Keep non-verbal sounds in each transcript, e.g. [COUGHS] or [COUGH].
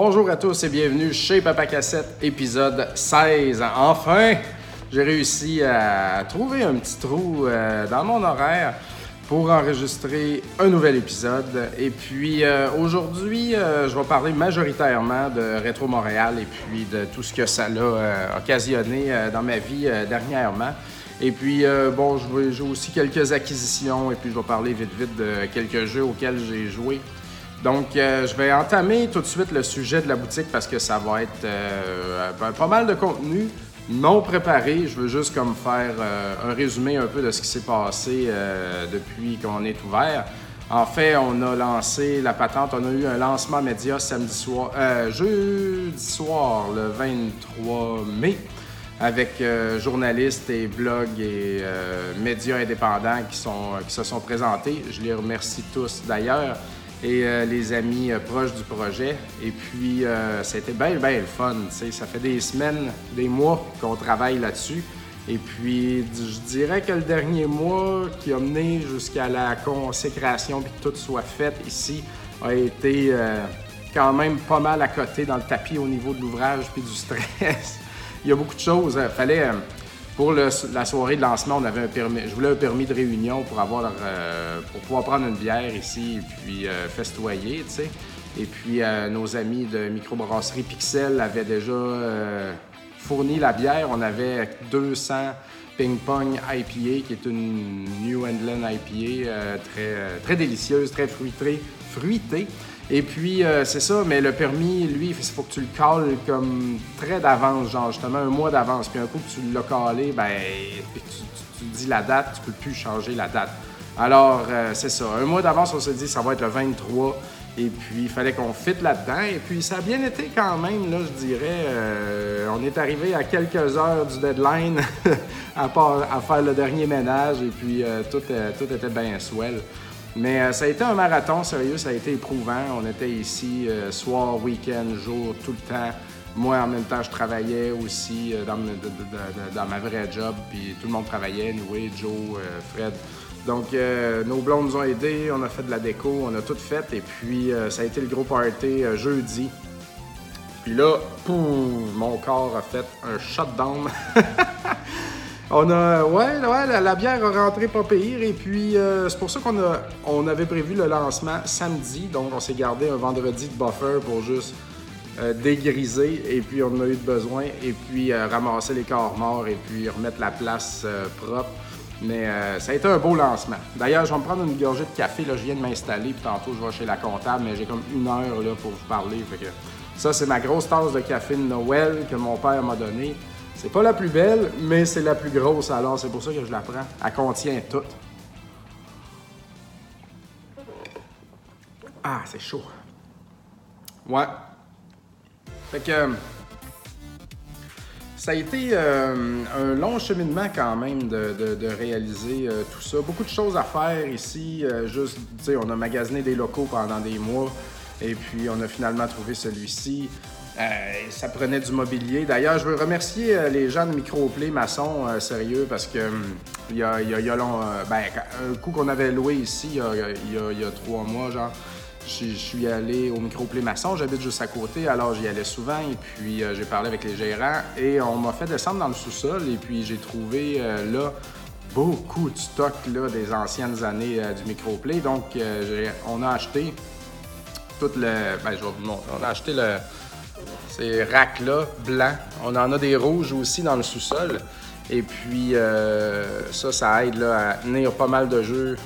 Bonjour à tous et bienvenue chez Papa Cassette, épisode 16. Enfin, j'ai réussi à trouver un petit trou euh, dans mon horaire pour enregistrer un nouvel épisode. Et puis euh, aujourd'hui, euh, je vais parler majoritairement de Rétro Montréal et puis de tout ce que ça l'a occasionné dans ma vie dernièrement. Et puis, bon, j'ai aussi quelques acquisitions et puis je vais parler vite vite de quelques jeux auxquels j'ai joué donc, euh, je vais entamer tout de suite le sujet de la boutique parce que ça va être euh, pas mal de contenu non préparé. Je veux juste comme faire euh, un résumé un peu de ce qui s'est passé depuis qu'on est ouvert. En fait, on a lancé la patente, on a eu un lancement média samedi soir, jeudi soir, le 23 mai, avec journalistes et blogs et médias indépendants qui, se sont présentés. Je les remercie tous d'ailleurs et euh, les amis euh, proches du projet. Et puis, euh, été bien, bien le fun. Ça fait des semaines, des mois qu'on travaille là-dessus. Et puis, je dirais que le dernier mois qui a mené jusqu'à la consécration puis que tout soit fait ici a été quand même pas mal à côté dans le tapis au niveau de l'ouvrage puis du stress. [LAUGHS] Il y a beaucoup de choses. Fallait pour la soirée de lancement, on avait un permis, je voulais un permis de réunion pour avoir euh, pour pouvoir prendre une bière ici et puis euh, festoyer, tu sais. Et puis euh, nos amis de microbrasserie Pixel avaient déjà fourni la bière. On avait 200 Ping Pong IPA, qui est une New England IPA très, très délicieuse, très fruitée. fruitée. Et puis, euh, c'est ça, mais le permis, lui, il faut que tu le cales comme très d'avance, genre justement un mois d'avance. Puis un coup que tu l'as calé, ben, tu, dis la date, tu peux plus changer la date. Alors, euh, c'est ça. Un mois d'avance, on s'est dit, ça va être le 23. Et puis, il fallait qu'on fitte là-dedans. Et puis, ça a bien été quand même, là, je dirais. Euh, on est arrivé à quelques heures du deadline [LAUGHS] à, part, faire le dernier ménage. Et puis, tout, tout était bien swell. Mais euh, ça a été un marathon, sérieux, ça a été éprouvant. On était ici euh, soir, week-end, jour, tout le temps. Moi, en même temps, je travaillais aussi euh, dans, ma vraie job, puis tout le monde travaillait, nous, Joe, Fred. Donc, nos blondes nous ont aidés, on a fait de la déco, on a tout fait, et puis ça a été le gros party jeudi. Puis là, pouf, mon corps a fait un shutdown. [LAUGHS] On a, ouais, la, bière a rentré pas pire. Et puis, euh, c'est pour ça qu'on a, on avait prévu le lancement samedi. Donc, on s'est gardé un vendredi de buffer pour juste euh, dégriser. Et puis, on a eu besoin. Et puis, euh, ramasser les corps morts et puis remettre la place propre. Mais ça a été un beau lancement. D'ailleurs, je vais me prendre une gorgée de café. Là, je viens de m'installer. Puis tantôt, je vais chez la comptable. Mais j'ai comme une heure là, pour vous parler. Ça, c'est ma grosse tasse de café de Noël que mon père m'a donnée. C'est pas la plus belle, mais c'est la plus grosse, alors c'est pour ça que je la prends. Elle contient tout. Ah, c'est chaud. Ouais. Fait que. Ça a été euh, un long cheminement quand même de, réaliser euh, tout ça. Beaucoup de choses à faire ici. Euh, juste, tu sais, on a magasiné des locaux pendant des mois et puis on a finalement trouvé celui-ci. Euh, ça prenait du mobilier. D'ailleurs, je veux remercier euh, les gens de Microplay Maçon, euh, sérieux, parce que il y a, y a, long, ben, un coup qu'on avait loué ici, il y a, trois mois, genre, je suis allé au Microplay Maçon, j'habite juste à côté, alors j'y allais souvent, et puis j'ai parlé avec les gérants, et on m'a fait descendre dans le sous-sol, et puis j'ai trouvé là beaucoup de stock là, des anciennes années du Microplay. Donc, on a acheté tout le. Ben, je vais vous montrer. On a acheté le ces racks-là, blancs. On en a des rouges aussi dans le sous-sol. Et puis, euh, ça, ça aide là, à tenir pas mal de jeux.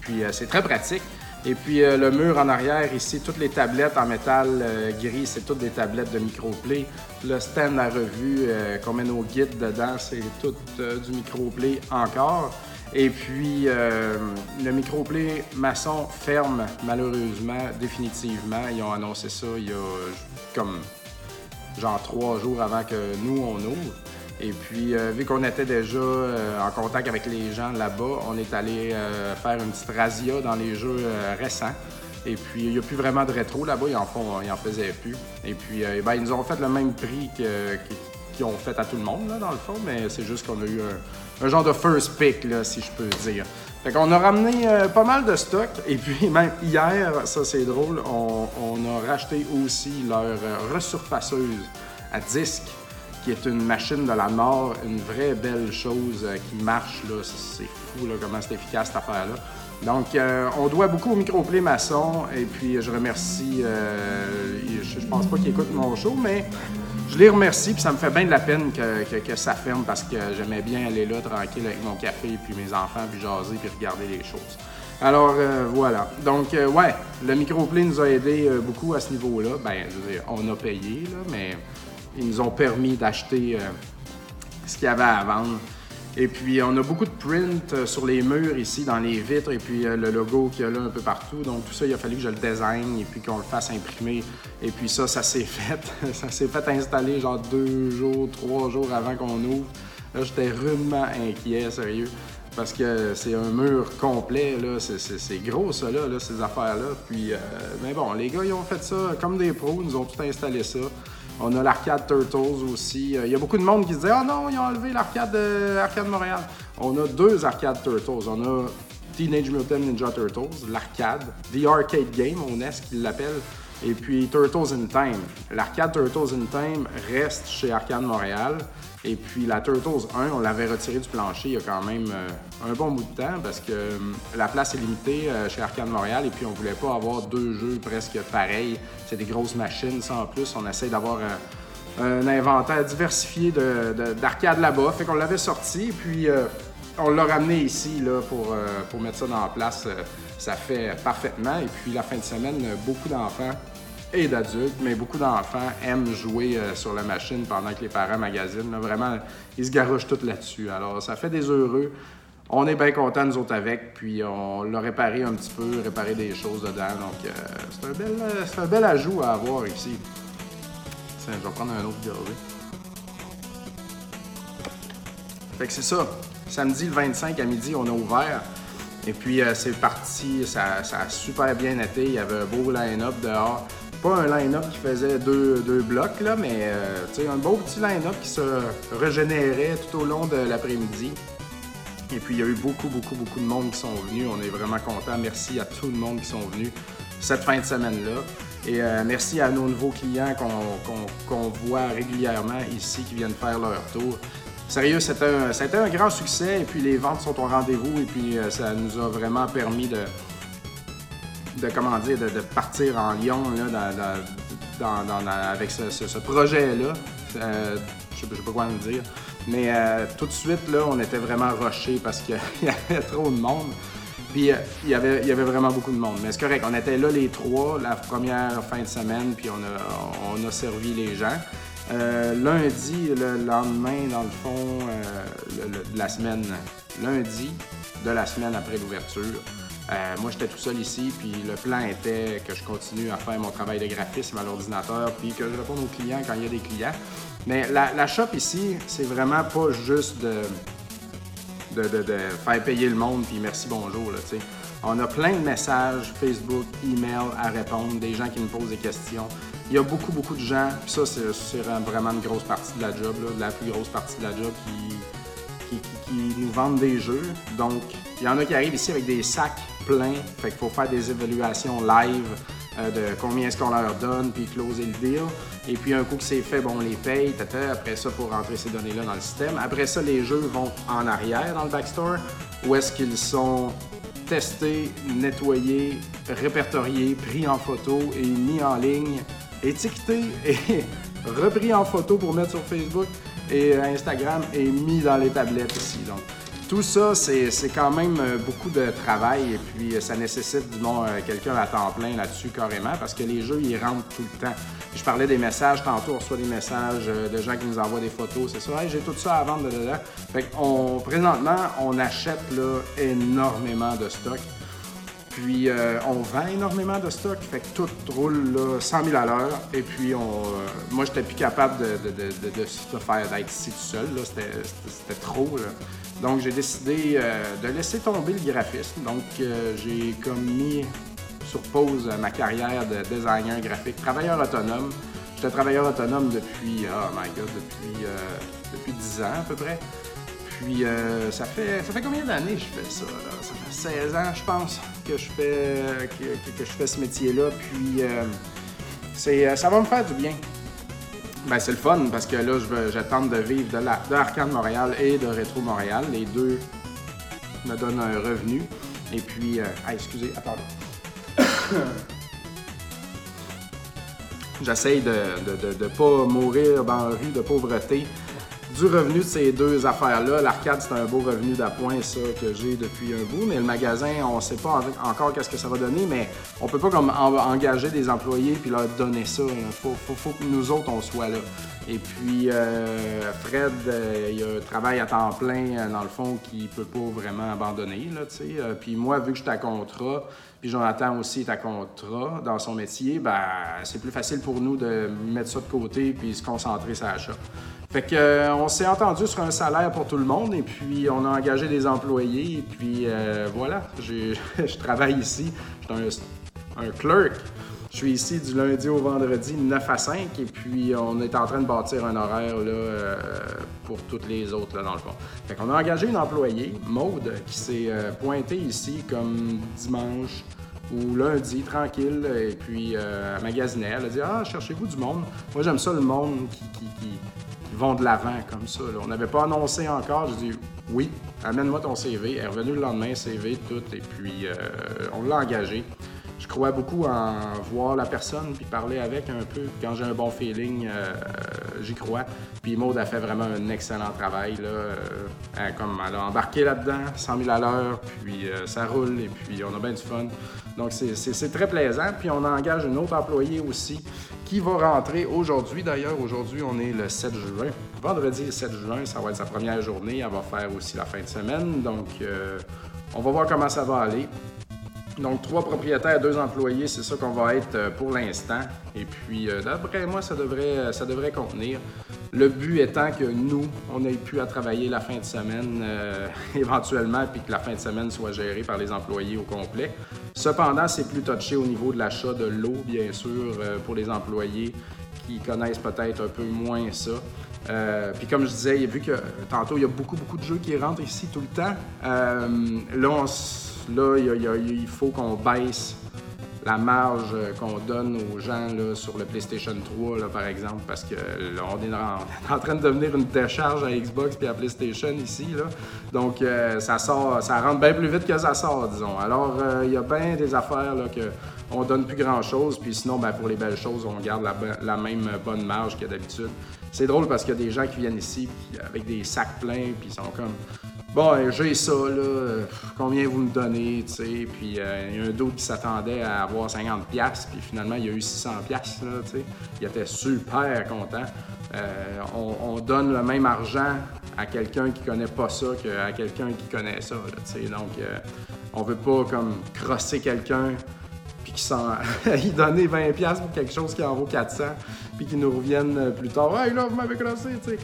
Puis, euh, c'est très pratique. Et puis, euh, le mur en arrière, ici, toutes les tablettes en métal gris, c'est toutes des tablettes de microplay. Le stand à revue qu'on met nos guides dedans, c'est tout du microplay encore. Et puis, euh, le microplay maçon ferme, malheureusement, définitivement. Ils ont annoncé ça il y a comme genre trois jours avant que nous, on ouvre. Et puis, euh, vu qu'on était déjà euh, en contact avec les gens là-bas, on est allé faire une petite razzia dans les jeux récents. Et puis, il n'y a plus vraiment de rétro là-bas, ils en, en faisaient plus. Et puis, ben, ils nous ont fait le même prix qu'ils ont fait à tout le monde, là, dans le fond, mais c'est juste qu'on a eu un, un genre de first pick, si je peux dire. Fait qu'on a ramené euh, pas mal de stock. Et puis, [LAUGHS] même hier, ça c'est drôle, on, a racheté aussi leur euh, resurfaceuse à disque, qui est une machine de la mort, une vraie belle chose euh, qui marche. Là. C'est fou là, comment c'est efficace cette affaire-là. Donc, on doit beaucoup au Microplay Maçon. Et puis, je remercie. je, je pense pas qu'il écoute mon show, mais je les remercie, puis ça me fait bien de la peine que, ça ferme parce que j'aimais bien aller là tranquille avec mon café, puis mes enfants, puis jaser, puis regarder les choses. Alors euh, voilà. Donc euh, ouais, le microplay nous a aidé euh, beaucoup à ce niveau-là. Ben, on a payé, là, mais ils nous ont permis d'acheter ce qu'il y avait à vendre. Et puis, on a beaucoup de print euh, sur les murs ici, dans les vitres, et puis euh, le logo qu'il y a là un peu partout. Donc, tout ça, il a fallu que je le design et puis qu'on le fasse imprimer. Et puis ça, ça s'est [LAUGHS] fait. ça s'est fait installer genre deux jours, trois jours avant qu'on ouvre. Là, j'étais rudement inquiet, sérieux. Parce que c'est un mur complet, là. C'est gros, ça, là, ces affaires-là. Puis, euh, mais bon, les gars, ils ont fait ça comme des pros. Ils nous ont tout installé ça. On a l'arcade Turtles aussi. Euh, il y a beaucoup de monde qui dit Ah non, ils ont enlevé l'arcade de Arcade Montréal. On a deux arcades Turtles. On a Teenage Mutant Ninja Turtles, l'arcade, The Arcade Game, on est ce qu'ils l'appellent, et puis Turtles in Time. L'arcade Turtles in Time reste chez Arcade Montréal. Et puis la Turtles 1, on l'avait retiré du plancher il y a quand même euh, un bon bout de temps parce que euh, la place est limitée euh, chez Arcade Montréal et puis on voulait pas avoir deux jeux presque pareils. C'est des grosses machines, ça en plus. On essaie d'avoir un inventaire diversifié d'arcade là-bas. Fait qu'on l'avait sorti et puis on l'a ramené ici là, pour, pour mettre ça la place. ça fait parfaitement. Et puis la fin de semaine, beaucoup d'enfants et d'adultes, mais beaucoup d'enfants aiment jouer euh, sur la machine pendant que les parents magasinent. vraiment, ils se garochent tout là-dessus. Alors, ça fait des heureux. On est bien contents, nous autres, avec. Puis, on l'a réparé un petit peu, réparé des choses dedans. Donc, euh, c'est un, bel, euh, un bel ajout à avoir ici. Tiens, je vais prendre un autre gorgée. Fait que c'est ça. Samedi le 25 à midi, on a ouvert. Et puis, c'est parti. Ça, ça, a super bien été. Il y avait un beau line-up dehors pas un line-up qui faisait deux, blocs, là, mais euh, un beau petit line-up qui se régénérait tout au long de l'après-midi. Et puis, il y a eu beaucoup, beaucoup, beaucoup de monde qui sont venus. On est vraiment contents. Merci à tout le monde qui sont venus cette fin de semaine-là. Et euh, merci à nos nouveaux clients qu'on voit régulièrement ici, qui viennent faire leur tour. Sérieux, c'était un, un, grand succès et puis les ventes sont au rendez-vous et puis euh, ça nous a vraiment permis de, de, comment dire, de, partir en Lyon avec ce, projet-là. Euh, je ne sais pas quoi en dire. Mais euh, tout de suite, là, on était vraiment rushés parce qu'il [LAUGHS] y avait trop de monde. Puis euh, il, y avait, vraiment beaucoup de monde. Mais c'est correct, on était là les trois la première fin de semaine, puis on a, on a servi les gens. lundi, le lendemain, dans le fond, de la semaine, lundi de la semaine après l'ouverture, euh, moi, j'étais tout seul ici, puis le plan était que je continue à faire mon travail de graphisme à l'ordinateur, puis que je réponde aux clients quand il y a des clients. Mais la, shop ici, c'est vraiment pas juste de, de, faire payer le monde, puis merci, bonjour. Là, On a plein de messages Facebook, email à répondre, des gens qui me posent des questions. Il y a beaucoup, beaucoup de gens, puis ça, c'est vraiment une grosse partie de la job, la plus grosse partie de la job qui qui, nous vendent des jeux. Donc, il y en a qui arrivent ici avec des sacs pleins. Fait qu'il faut faire des évaluations live euh, de combien est-ce qu'on leur donne, puis closer le deal. Et puis, un coup que c'est fait, bon, on les paye, tata, après ça, pour rentrer ces données-là dans le système. Après ça, les jeux vont en arrière dans le backstore, où est-ce qu'ils sont testés, nettoyés, répertoriés, pris en photo et mis en ligne, étiquetés [LAUGHS] et repris en photo pour mettre sur Facebook et Instagram est mis dans les tablettes ici. Donc, tout ça, c'est quand même euh, beaucoup de travail et puis euh, ça nécessite bon, euh, quelqu'un à temps plein là-dessus carrément parce que les jeux, ils rentrent tout le temps. Je parlais des messages, tantôt on reçoit des messages de gens qui nous envoient des photos, c'est ça, j'ai tout ça à vendre, Fait on, présentement, on achète là, énormément de stock. Puis euh, on vend énormément de stock, fait que tout roule là, 100 000 à l'heure. Et puis on, euh, moi, j'étais plus capable de, de, faire d'être ici tout seul. C'était trop. Donc j'ai décidé euh, de laisser tomber le graphisme. Donc j'ai comme mis sur pause ma carrière de designer graphique, travailleur autonome. J'étais travailleur autonome depuis, oh my god, depuis 10 ans à peu près. Puis, euh, ça, fait, ça fait combien d'années que je fais ça? Ça fait 16 ans, je pense, que je fais, que, je fais ce métier-là. Puis, c'est, ça va me faire du bien. Ben, c'est le fun parce que là, j'attends de vivre de, la, de Montréal et de Rétro Montréal. Les deux me donnent un revenu. Et puis, ah, excusez, attendez. [COUGHS] J'essaye de ne pas mourir dans la rue de pauvreté du revenu de ces deux affaires-là. L'arcade, c'est un beau revenu d'appoint, ça, que j'ai depuis un bout. Mais le magasin, on ne sait pas encore qu'est-ce que ça va donner, mais on peut pas comme engager des employés puis leur donner ça. Il faut, que nous autres, on soit là. Et puis, euh, Fred, euh, il a un travail à temps plein, euh, dans le fond, qu'il peut pas vraiment abandonner, là, tu sais. puis moi, vu que je suis à contrat, puis Jonathan aussi est à contrat dans son métier, ben, c'est plus facile pour nous de mettre ça de côté puis se concentrer sur l'achat. Fait que, euh, on s'est entendu sur un salaire pour tout le monde et puis on a engagé des employés et puis euh, voilà, [LAUGHS] je travaille ici, je suis un, clerk. Suis ici du lundi au vendredi 9 à 5 et puis on est en train de bâtir un horaire là, euh, pour toutes les autres là, dans le fond. Fait qu'on a engagé une employée, Maude, qui s'est pointée ici comme dimanche ou lundi, tranquille, et puis euh, elle Elle a dit Ah, cherchez-vous du monde Moi, j'aime ça, le monde qui, qui, vont de l'avant comme ça. On n'avait pas annoncé encore. J'ai dit Oui, amène-moi ton CV. Elle est revenue le lendemain, CV, tout, et puis euh, on l'a engagé je crois beaucoup en voir la personne puis parler avec un peu. Quand j'ai un bon feeling, euh, j'y crois. Puis Maud a fait vraiment un excellent travail. Là. Euh, comme elle a embarqué là-dedans, 100 000 à l'heure, puis euh, ça roule et puis on a bien du fun. Donc c'est très plaisant. Puis on engage une autre employée aussi qui va rentrer aujourd'hui. D'ailleurs, aujourd'hui, on est le 7 juin. Vendredi, le 7 juin, ça va être sa première journée. Elle va faire aussi la fin de semaine. Donc on va voir comment ça va aller. Donc, trois propriétaires, deux employés, c'est ça qu'on va être euh, pour l'instant. Et puis, euh, d'après moi, ça devrait, euh, ça devrait contenir. Le but étant que nous, on ait pu à travailler la fin de semaine [LAUGHS] éventuellement, puis que la fin de semaine soit gérée par les employés au complet. Cependant, c'est plus touché au niveau de l'achat de l'eau, bien sûr, pour les employés qui connaissent peut-être un peu moins ça. puis comme je disais, vu que tantôt, il y a beaucoup, beaucoup de jeux qui rentrent ici tout le temps, là, on là, il, faut qu'on baisse la marge qu'on donne aux gens là, sur le PlayStation 3, là, par exemple, parce que [LAUGHS] on, est en, train de devenir une décharge à Xbox et à PlayStation ici. Là. Donc, euh, ça sort, ça rentre bien plus vite que ça sort, disons. Alors, euh, il y a bien des affaires là, que on donne plus grand-chose, puis sinon, ben, pour les belles choses, on garde la, même bonne marge que d'habitude. C'est drôle parce qu'il y a des gens qui viennent ici avec des sacs pleins, puis ils sont comme Bon, euh, j'ai ça, là, combien vous me donnez, tu sais, puis euh, il y a un d'autre qui s'attendait à avoir 50$, puis finalement, il y a eu 600$, là, tu sais. Il était super content. Euh, on, donne le même argent à quelqu'un qui connaît pas ça qu'à quelqu'un qui connaît ça, tu sais. Donc, on veut pas, comme, crosser quelqu'un puis qui s'en... [LAUGHS] il donner 20$ pour quelque chose qui en vaut 400, puis qui nous reviennent plus tard. Hey, là, vous m'avez crossé, tu sais.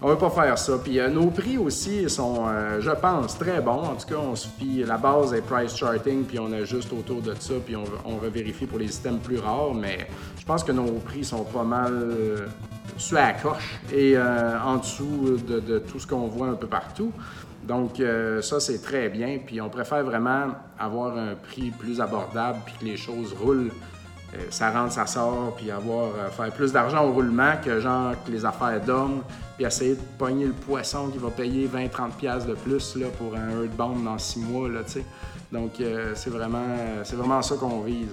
On va pas faire ça. Puis euh, nos prix aussi sont, euh, je pense, très bons. En tout cas, on se la base est price charting, puis on ajuste autour de ça, puis on, on vérifier pour les systèmes plus rares. Mais je pense que nos prix sont pas mal euh, sur la coche et en dessous de, de, tout ce qu'on voit un peu partout. Donc ça, c'est très bien. Puis on préfère vraiment avoir un prix plus abordable, puis que les choses roulent euh, ça rentre, ça sort, puis avoir euh, faire plus d'argent au roulement que genre que les affaires d'hommes, puis essayer de pogner le poisson qui va payer 20-30$ de plus là, pour un Earthbound dans six mois. Là, Donc euh, c'est vraiment, c'est vraiment ça qu'on vise.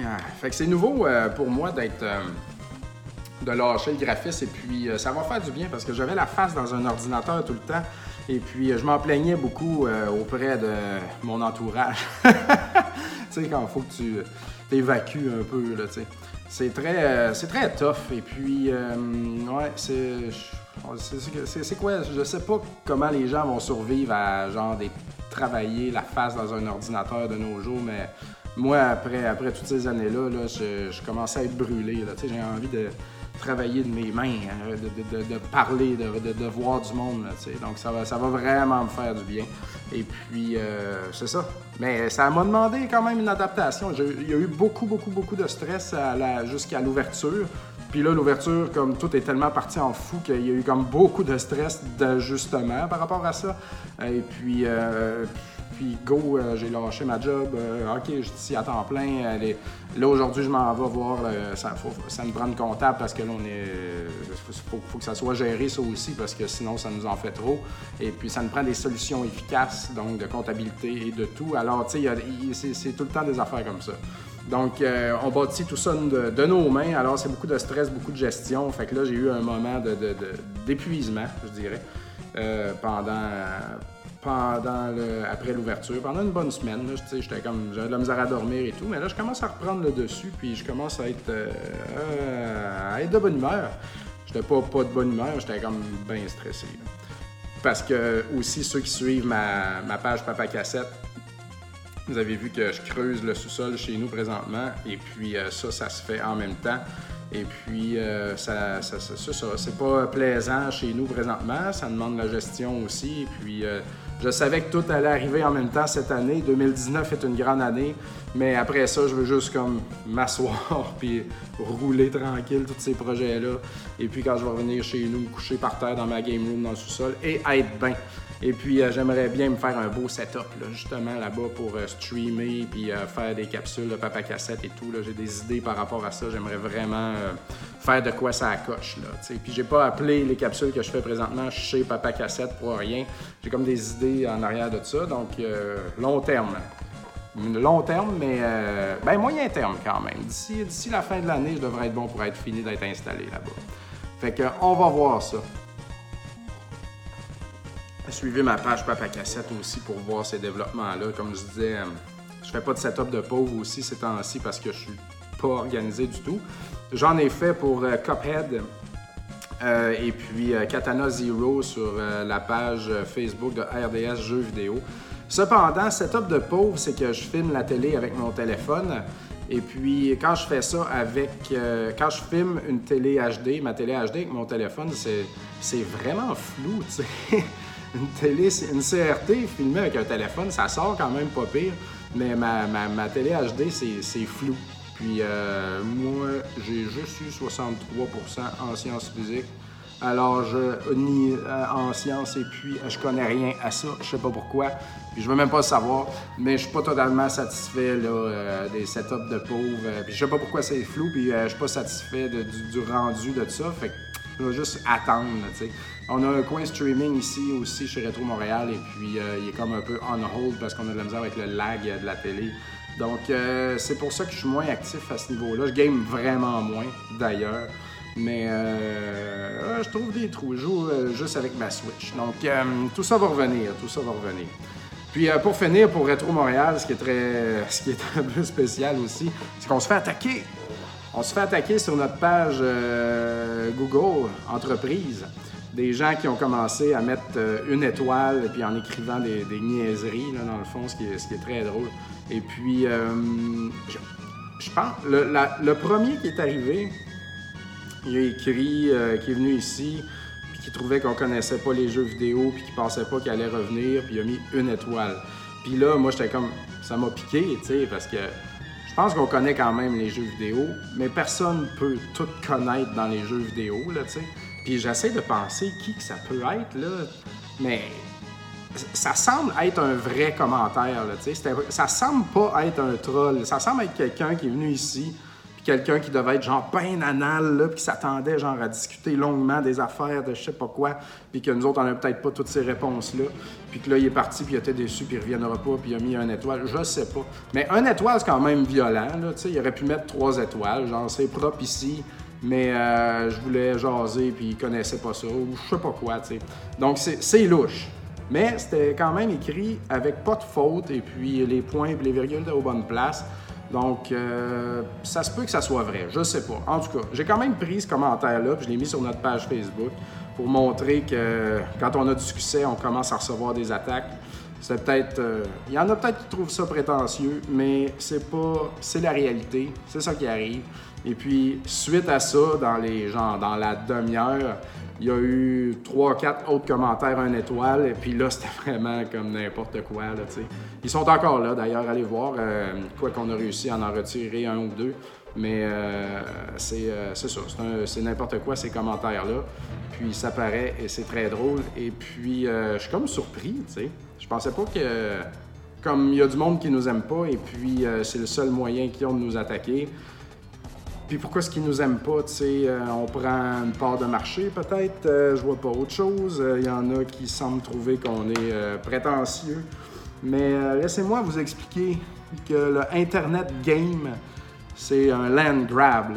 Ah, fait que c'est nouveau pour moi d'être. de lâcher le graphisme et puis ça va faire du bien parce que j'avais la face dans un ordinateur tout le temps et puis je m'en plaignais beaucoup auprès de mon entourage. [LAUGHS] quand il faut que tu t'évacues un peu. C'est très, euh, c'est très tough. Et puis, euh, c'est, c'est, quoi? Je sais pas comment les gens vont survivre à, genre, des, travailler la face dans un ordinateur de nos jours, mais moi, après, après toutes ces années-là, là, je, je commençais à être brûlé, là, j'ai envie de travailler de mes mains, hein, de, parler, de, voir du monde. donc ça va, ça va vraiment me faire du bien. Et puis, euh, c'est ça. Mais ça m'a demandé quand même une adaptation. Il y a eu beaucoup, beaucoup, beaucoup de stress jusqu'à l'ouverture. Puis là, l'ouverture, comme tout est tellement parti en fou qu'il y a eu comme beaucoup de stress d'ajustement par rapport à ça. Et puis, euh, puis go, euh, j'ai lâché ma job. Euh, OK, je suis ici à temps plein. Là, aujourd'hui, je m'en vais voir. euh, ça, faut, nous prend une comptable parce que là, on est. faut, faut que ça soit géré, ça aussi, parce que sinon, ça nous en fait trop. Et puis, ça nous prend des solutions efficaces, donc de comptabilité et de tout. Alors, tu sais, c'est tout le temps des affaires comme ça. Donc, on bâtit tout ça de, nos mains. Alors, c'est beaucoup de stress, beaucoup de gestion. Fait que là, j'ai eu un moment de- de- d'épuisement, je dirais, pendant, pendant le, après l'ouverture, pendant une bonne semaine. J'étais comme, j'avais de la misère à dormir et tout. Mais là, je commence à reprendre le dessus, puis je commence à être, euh, à être de bonne humeur. J'étais pas, pas de bonne humeur, j'étais comme bien stressé. Parce que aussi, ceux qui suivent ma, ma page Papa Cassette, vous avez vu que je creuse le sous-sol chez nous présentement et puis euh, ça, ça se fait en même temps. Et puis, euh, ça, ça, ça, c'est pas plaisant chez nous présentement, ça demande la gestion aussi. Et puis, je savais que tout allait arriver en même temps cette année. 2019 est une grande année, mais après ça, je veux juste comme m'asseoir [LAUGHS] puis rouler tranquille tous ces projets-là. Et puis, quand je vais revenir chez nous, me coucher par terre dans ma game room dans le sous-sol et être bien. Et puis, euh, j'aimerais bien me faire un beau setup, là, justement, là-bas pour euh, streamer puis euh, faire des capsules de papa cassette et tout. J'ai des idées par rapport à ça. J'aimerais vraiment faire de quoi ça coche, là. Puis, j'ai pas appelé les capsules que je fais présentement chez papa cassette pour rien. J'ai comme des idées en arrière de ça. Donc, long terme. Long terme, mais ben moyen terme quand même. D'ici la fin de l'année, je devrais être bon pour être fini d'être installé là-bas. Fait que, on va voir ça. Suivez ma page Papa Cassette aussi pour voir ces développements-là. Comme je disais, euh, je fais pas de setup de pauvre aussi ces temps-ci parce que je suis pas organisé du tout. J'en ai fait pour euh, Cuphead euh, et puis Katana Zero sur la page Facebook de RDS Jeux vidéo. Cependant, setup de pauvre, c'est que je filme la télé avec mon téléphone. Et puis, quand je fais ça avec. quand je filme une télé HD, ma télé HD avec mon téléphone, c'est, c'est vraiment flou, tu sais. [LAUGHS] une télé, une CRT filmée avec un téléphone, ça sort quand même pas pire. Mais ma, ma- télé HD, c'est, flou. Puis, euh, moi, j'ai juste eu 63% en sciences physiques. Alors, je ni euh, en sciences et puis je connais rien à ça. Je sais pas pourquoi. Puis je veux même pas savoir. Mais je suis pas totalement satisfait là, euh, des setups de pauvres. Euh, puis je sais pas pourquoi c'est flou. Puis je suis pas satisfait du, du rendu de ça. Fait que je vais juste attendre. tu. On a un coin streaming ici aussi chez Retro Montréal. Et puis euh, il est comme un peu on hold parce qu'on a de la misère avec le lag euh, de la télé. Donc euh, c'est pour ça que je suis moins actif à ce niveau-là. Je game vraiment moins d'ailleurs. Mais euh, je trouve des trous. Je joue juste avec ma Switch. Donc, tout ça va revenir. Tout ça va revenir. Puis, pour finir, pour Retro Montréal, ce qui est très, [LAUGHS] ce qui est un peu spécial aussi, c'est qu'on se fait attaquer. On se fait attaquer sur notre page euh, Google Entreprise. Des gens qui ont commencé à mettre euh, une étoile, puis en écrivant des, niaiseries, là, dans le fond, ce qui est, qui très drôle. Et puis, euh, je, pense, le, premier qui est arrivé, il a écrit qu'il est venu ici, puis qu'il trouvait qu'on connaissait pas les jeux vidéo, puis qu'il pensait pas qu'il allait revenir, puis il a mis une étoile. Puis là, moi, j'étais comme, ça m'a piqué, tu sais, parce que je pense qu'on connaît quand même les jeux vidéo, mais personne peut tout connaître dans les jeux vidéo, là, tu sais. Puis j'essaie de penser qui que ça peut être, là, mais ça semble être un vrai commentaire, là, tu sais. Ça semble pas être un troll. Ça semble être quelqu'un qui est venu ici, quelqu'un qui devait être genre ben anal, là, puis qui s'attendait genre à discuter longuement des affaires de je sais pas quoi, puis que nous autres, on a peut-être pas toutes ces réponses-là, puis que là, il est parti, puis il était déçu, puis il reviendra pas, puis il a mis un étoile. Je sais pas. Mais un étoile, c'est quand même violent, là, tu sais. Il aurait pu mettre trois étoiles, genre c'est propre ici, mais euh, je voulais jaser, puis il connaissait pas ça, ou je sais pas quoi, tu sais. Donc, c'est c'est louche. Mais c'était quand même écrit avec pas de faute et puis les points et les virgules étaient aux bonnes places. Donc, euh, ça se peut que ça soit vrai, je sais pas. En tout cas, j'ai quand même pris ce commentaire-là, puis je l'ai mis sur notre page Facebook pour montrer que quand on a du succès, on commence à recevoir des attaques. C'est peut-être. euh, Il y en a peut-être qui trouvent ça prétentieux, mais c'est pas. C'est la réalité. C'est ça qui arrive. Et puis, suite à ça, dans les genre, dans la demi-heure, il y a eu trois, quatre autres commentaires, un étoile, et puis là, [LAUGHS] c'était vraiment comme n'importe quoi. Ils sont encore là, d'ailleurs, allez voir, euh, quoi qu'on a réussi à en retirer un ou deux. Mais c'est ça, c'est n'importe quoi ces commentaires-là. Puis ça paraît et c'est très drôle. Et puis je suis comme surpris, tu sais. Je pensais pas que comme il y a du monde qui nous aime pas et puis c'est le seul moyen qu'ils ont de nous attaquer. Puis pourquoi est-ce qu'ils nous aiment pas? Tu sais, euh, on prend une part de marché peut-être, euh, je vois pas autre chose. Il euh, y en a qui semblent trouver qu'on est prétentieux. Mais laissez-moi vous expliquer que le Internet game, c'est un land grab.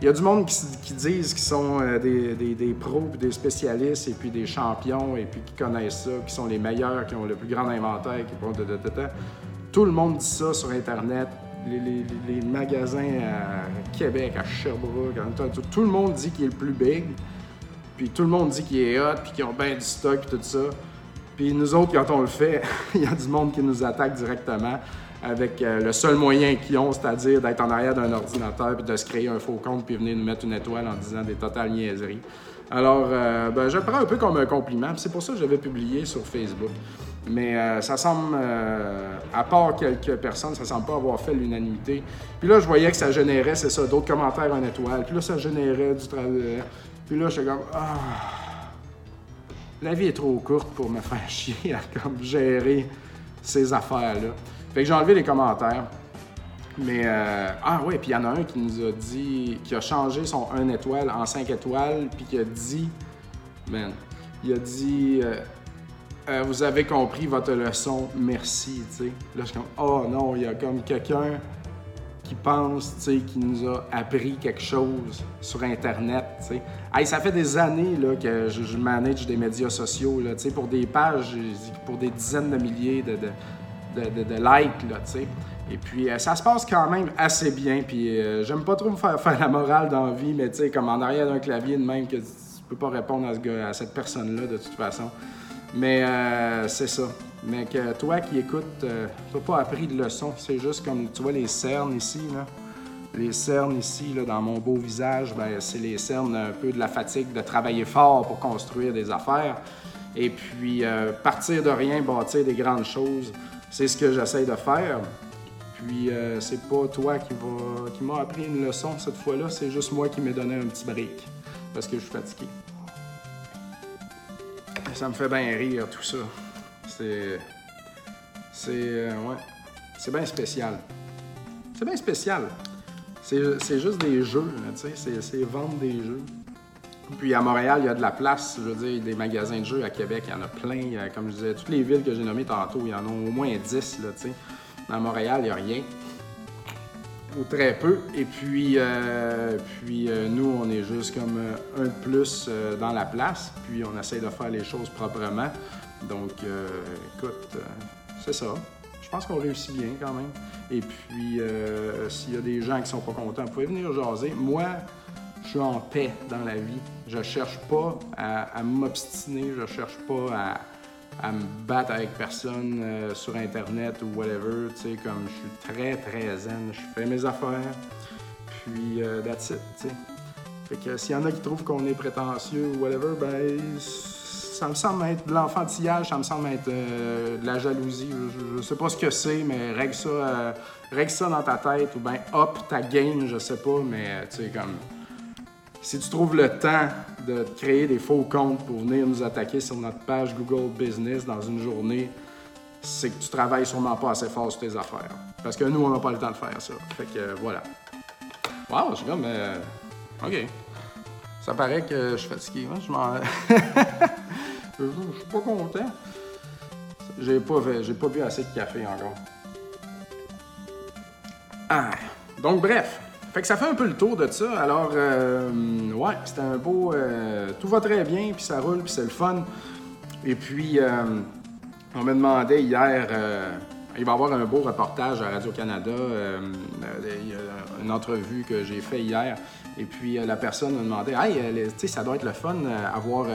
Il y a du monde qui, disent qu'ils sont des, des, pros, des spécialistes, et puis des champions, et puis qui connaissent ça, qui sont les meilleurs, qui ont le plus grand inventaire, qui Tout le monde dit ça sur Internet les, magasins à Québec, à Sherbrooke, tout, le monde dit qu'il est le plus big. Puis tout le monde dit qu'il est hot, puis qu'ils ont bien du stock, tout ça. Puis nous autres, quand on le fait, [LAUGHS] il y a du monde qui nous attaque directement avec euh, le seul moyen qu'ils ont, c'est-à-dire d'être en arrière d'un ordinateur, puis de se créer un faux compte, puis venir nous mettre une étoile en disant des totales niaiseries. Alors, euh, ben, je le prends un peu comme un compliment. C'est pour ça que j'avais publié sur Facebook. Mais euh, ça semble, euh, à part quelques personnes, ça semble pas avoir fait l'unanimité. Puis là, je voyais que ça générait, c'est ça, d'autres commentaires en étoile. Puis là, ça générait du travail. Puis là, j'étais comme, ah, la vie est trop courte pour me faire [LAUGHS] chier à comme gérer ces affaires-là. Fait que j'ai enlevé les commentaires. Mais, euh, ah ouais, puis il y en a un qui nous a dit, qui a changé son 1 étoile en 5 étoiles, puis qui a dit, man, il a dit, euh, vous avez compris votre leçon, merci. Là, je suis comme, oh non, il y a comme quelqu'un qui pense, tu sais, qui nous a appris quelque chose sur Internet, ça fait des années, là, que je, manage des médias sociaux, là, pour des pages, pour des dizaines de milliers de, likes, là. Et puis, euh, ça se passe quand même assez bien, puis euh, j'aime pas trop me faire [LAUGHS] la morale dans la vie, mais comme en arrière d'un clavier de même, que tu peux pas répondre à cette personne-là, de toute façon. Mais euh, c'est ça. Mais que toi qui écoutes, euh, tu n'as pas appris de leçon. C'est juste comme, tu vois, les cernes ici, là. Les cernes ici, là, dans mon beau visage, ben, c'est les cernes un peu de la fatigue de travailler fort pour construire des affaires. Et puis, euh, partir de rien, bâtir des grandes choses, c'est ce que j'essaie de faire. Puis, c'est pas toi qui, va, qui m'a appris une leçon cette fois-là, c'est juste moi qui m'ai donné un petit break parce que je suis fatigué ça me fait bien rire, tout ça. C'est. C'est. Euh, ouais. C'est bien spécial. C'est bien spécial. C'est juste des jeux, tu sais. C'est vendre des jeux. Puis à Montréal, il y a de la place, je veux dire, des magasins de jeux à Québec, il y en a plein. Comme je disais, toutes les villes que j'ai nommées tantôt, il y en a au moins 10, là, tu sais. À Montréal, il n'y a rien ou très peu. Et puis, euh, puis euh, nous, on est juste comme euh, un de plus dans la place. Puis on essaie de faire les choses proprement. Donc, écoute, c'est ça. Je pense qu'on réussit bien quand même. Et puis, s'il y a des gens qui sont pas contents, vous pouvez venir jaser. Moi, je suis en paix dans la vie. Je cherche pas à, à m'obstiner. Je cherche pas à à me battre avec personne euh, sur Internet ou whatever. Tu sais, comme je suis très, très zen. Je fais mes affaires. Puis, euh, that's it, tu sais. Fait que s'il y en a qui trouvent qu'on est prétentieux ou whatever, ben, ça me semble être de l'enfantillage, ça me semble être euh, de la jalousie. Je, sais pas ce que c'est, mais règle ça, règle ça dans ta tête ou ben hop, ta game, je sais pas, mais tu sais, comme si tu trouves le temps de créer des faux comptes pour venir nous attaquer sur notre page Google Business dans une journée, c'est que tu travailles sûrement pas assez fort sur tes affaires. Parce que nous, on n'a pas le temps de faire ça. Fait que euh, voilà. Wow, je suis comme. Euh, OK. Ça paraît que je suis fatigué. Hein? Je m'en. [LAUGHS] je suis pas content. J'ai pas, j'ai pas bu assez de café encore. Ah. Donc, bref. Fait que ça fait un peu le tour de ça. Alors, euh, ouais, c'était un beau. Euh, tout va très bien, puis ça roule, puis c'est le fun. Et puis, euh, on me demandait hier. il va y avoir un beau reportage à Radio-Canada, une entrevue que j'ai fait hier. Et puis la personne me demandait Hey, tu sais, ça doit être le fun avoir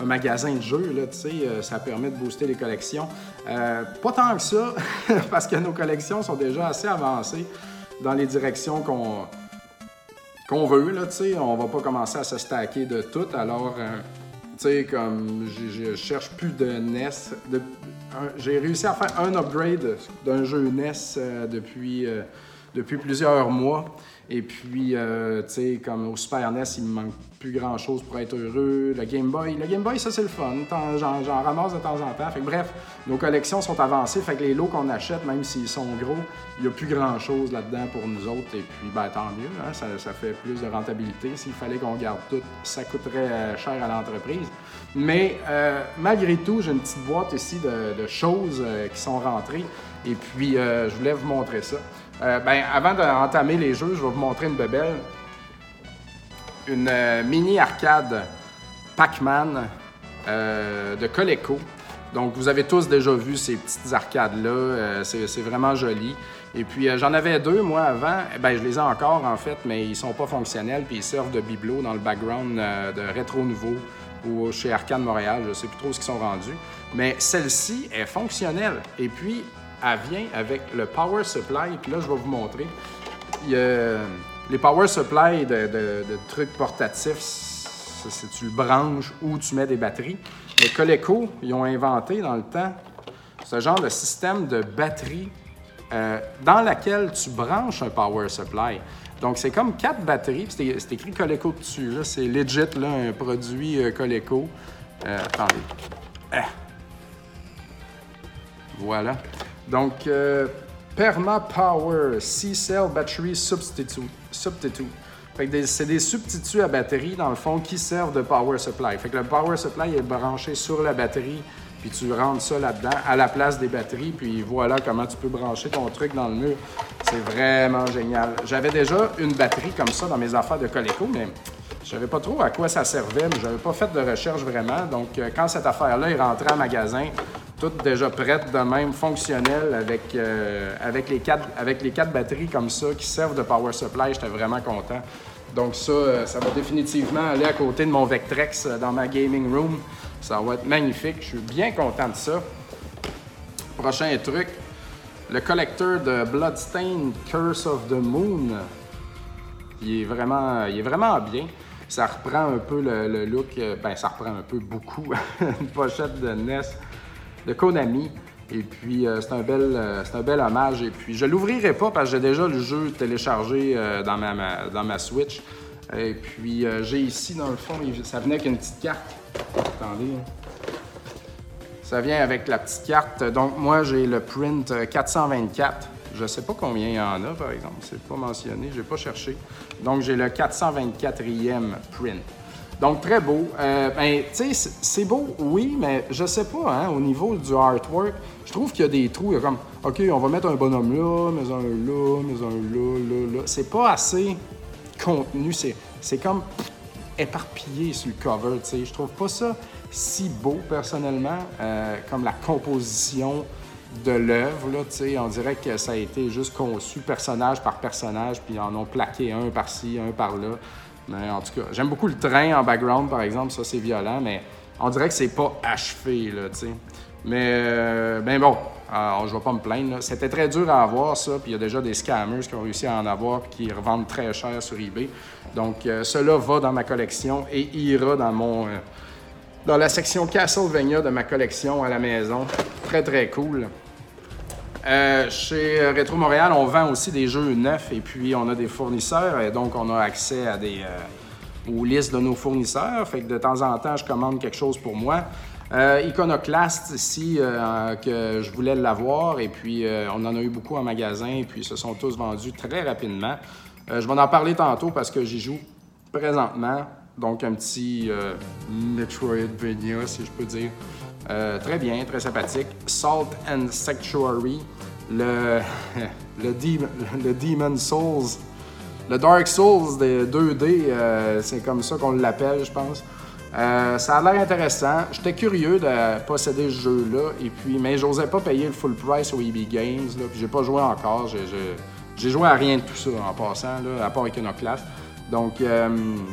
un magasin de jeux, là, tu sais, ça permet de booster les collections. pas tant que ça, [LAUGHS] parce que nos collections sont déjà assez avancées dans les directions qu'on veut. Là, on va pas commencer à se stacker de tout. Alors, euh, tu comme je, cherche plus de NES. j'ai réussi à faire un upgrade d'un jeu NES euh, depuis, euh, depuis plusieurs mois. Et puis, euh, tu sais, comme au Super NES, il me manque plus grand chose pour être heureux. Le Game Boy, le Game Boy, ça c'est le fun. J'en ramasse de temps en temps. Fait que, bref, nos collections sont avancées. Fait que les lots qu'on achète, même s'ils sont gros, il n'y a plus grand chose là-dedans pour nous autres. Et puis, ben, tant mieux. Hein, ça, fait plus de rentabilité. S'il fallait qu'on garde tout, ça coûterait euh, cher à l'entreprise. Mais euh, malgré tout, j'ai une petite boîte ici de, choses qui sont rentrées. Et puis, je voulais vous montrer ça. Euh, ben, avant d'entamer les jeux, je vais vous montrer une bebelle. Une euh, mini arcade Pac-Man euh, de Coleco. Donc, vous avez tous déjà vu ces petites arcades-là. c'est vraiment joli. Et puis, j'en avais deux, moi, avant. Ben, je les ai encore, en fait, mais ils sont pas fonctionnels. Puis, ils servent de bibelot dans le background de Rétro Nouveau ou chez Arcade Montréal. Je sais plus trop ce qu'ils sont rendus. Mais celle-ci est fonctionnelle. Et puis, elle vient avec le power supply. Puis là, je vais vous montrer. les power supply de, trucs portatifs, c'est tu le branches ou tu mets des batteries. Les Coleco, ils ont inventé dans le temps ce genre de système de batterie euh, dans laquelle tu branches un power supply. Donc, c'est comme quatre batteries. C'est écrit Coleco dessus. C'est legit, là, un produit euh, Coleco. Euh, attendez. Ah. Voilà. Donc, euh, Perma Power C-Cell Battery Substitute. substitute. c'est des substituts à batterie, dans le fond, qui servent de power supply. Fait que le power supply est branché sur la batterie, puis tu rentres ça là-dedans, à la place des batteries, puis voilà comment tu peux brancher ton truc dans le mur. C'est vraiment génial. J'avais déjà une batterie comme ça dans mes affaires de Coleco, mais je savais pas trop à quoi ça servait, mais j'avais pas fait de recherche vraiment. Donc, euh, quand cette affaire-là est rentrée en magasin, toute déjà prête de même, fonctionnelle, avec, euh, avec, les quatre, avec les quatre batteries comme ça qui servent de power supply. J'étais vraiment content. Donc ça, euh, ça va définitivement aller à côté de mon Vectrex euh, dans ma gaming room. Ça va être magnifique. Je suis bien content de ça. Prochain truc, le collecteur de Bloodstain Curse of the Moon. Il est vraiment, il est vraiment bien. Ça reprend un peu le, le look, ben ça reprend un peu beaucoup [LAUGHS] une pochette de NES de Konami. Et puis, euh, c'est un, bel, euh, un bel hommage. Et puis, je l'ouvrirai pas parce que j'ai déjà le jeu téléchargé euh, dans, ma, dans ma Switch. Et puis, j'ai ici, dans le fond, ça venait avec une petite carte. Attendez. Hein. Ça vient avec la petite carte. Donc, moi, j'ai le print 424. Je sais pas combien il y en a, par exemple. C'est pas mentionné. J'ai pas cherché. Donc, j'ai le 424e print. Donc, très beau. Euh, ben, tu sais, c'est beau, oui, mais je sais pas, hein, au niveau du artwork, je trouve qu'il y a des trous. Il y a comme, OK, on va mettre un bonhomme là, mais un là, mais un là, là, là. C'est pas assez contenu. C'est comme éparpillé sur le cover, tu sais. Je trouve pas ça si beau, personnellement, euh, comme la composition de l'œuvre, là, tu sais. On dirait que ça a été juste conçu personnage par personnage, puis ils en ont plaqué un par-ci, un par-là. Mais en tout cas, j'aime beaucoup le train en background, par exemple. Ça, c'est violent, mais on dirait que c'est pas achevé, là, tu sais. Mais, euh, ben bon, alors, je vais pas me plaindre. C'était très dur à avoir, ça. Puis il y a déjà des scammers qui ont réussi à en avoir qui revendent très cher sur eBay. Donc, euh, cela va dans ma collection et ira dans mon... Euh, dans la section Castlevania de ma collection à la maison. Très, très cool. Euh, chez Retro Montréal, on vend aussi des jeux neufs et puis on a des fournisseurs et donc on a accès à des, euh, aux listes de nos fournisseurs. Fait que de temps en temps, je commande quelque chose pour moi. Euh, Iconoclast ici, que je voulais l'avoir et puis on en a eu beaucoup en magasin et puis ils se sont tous vendus très rapidement. je vais en parler tantôt parce que j'y joue présentement. Donc un petit Metroidvania, si je peux dire. Euh, très bien, très sympathique. Salt and Sanctuary, le, [LAUGHS] le, le Demon Souls, le Dark Souls des 2D, euh, c'est comme ça qu'on l'appelle, je pense. Euh, ça a l'air intéressant. J'étais curieux de posséder ce jeu-là, et puis, mais j'osais pas payer le full price au EB Games, là, puis j'ai pas joué encore. J'ai joué à rien de tout ça en passant, là, à part Iconoclast. Donc,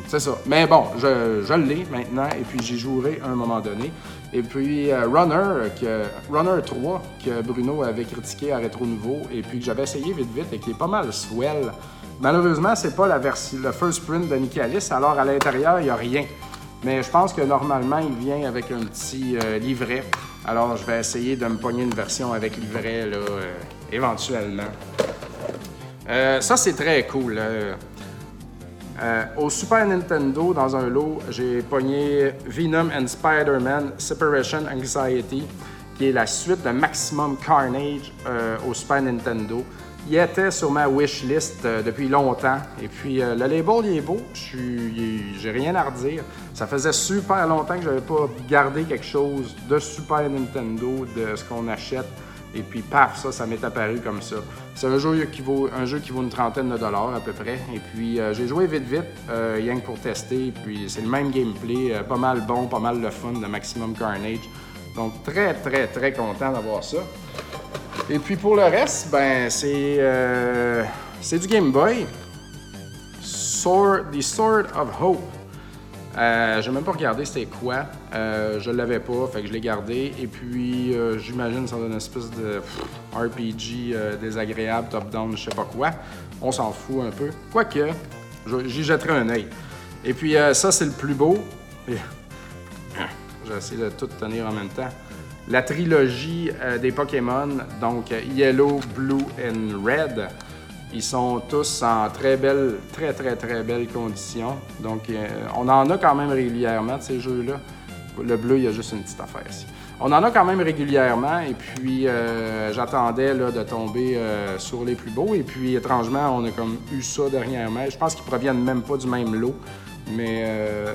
c'est ça. Mais bon, je, je l'ai maintenant, et puis j'y jouerai à un moment donné. Et puis euh, Runner, que, Runner 3, que Bruno avait critiqué à Rétro Nouveau, et puis que j'avais essayé vite vite et qui est pas mal swell. Malheureusement, c'est pas la le first print de Nicalis, alors à l'intérieur, il n'y a rien. Mais je pense que normalement, il vient avec un petit euh, livret. Alors, je vais essayer de me pogner une version avec livret, là, euh, éventuellement. Ça, c'est très cool. Euh, euh, au Super Nintendo, dans un lot, j'ai pogné Venom and Spider-Man Separation Anxiety, qui est la suite de Maximum Carnage au Super Nintendo. Il était sur ma wish list depuis longtemps. Et puis, le label, il est beau. J'ai rien à redire. Ça faisait super longtemps que je n'avais pas gardé quelque chose de Super Nintendo, de ce qu'on achète. Et puis, paf, ça, ça m'est apparu comme ça. C'est un jeu qui vaut une trentaine de dollars à peu près. Et puis, euh, j'ai joué vite, vite, euh, rien que pour tester. Et puis, c'est le même gameplay, euh, pas mal bon, pas mal le fun de Maximum Carnage. Donc, très, très, très content d'avoir ça. Et puis, pour le reste, ben, c'est c'est du Game Boy. Sword, The Sword of Hope. Euh, j'ai même pas regardé c'était quoi. Euh, je l'avais pas, fait que je l'ai gardé. Et puis, euh, j'imagine ça donne une espèce de RPG euh, désagréable, top-down, je sais pas quoi. On s'en fout un peu. Quoique, j'y jetterai un œil. Et puis, ça, c'est le plus beau. [COUGHS] J'ai essayé de tout tenir en même temps. La trilogie des Pokémon, donc Yellow, Blue and Red. Ils sont tous en très belles, très, très, très belles conditions. Donc, euh, on en a quand même régulièrement de ces jeux-là. Le bleu, il y a juste une petite affaire ici. On en a quand même régulièrement, et puis euh, j'attendais de tomber euh, sur les plus beaux. Et puis, étrangement, on a comme eu ça dernièrement. Je pense qu'ils proviennent même pas du même lot. Mais, euh,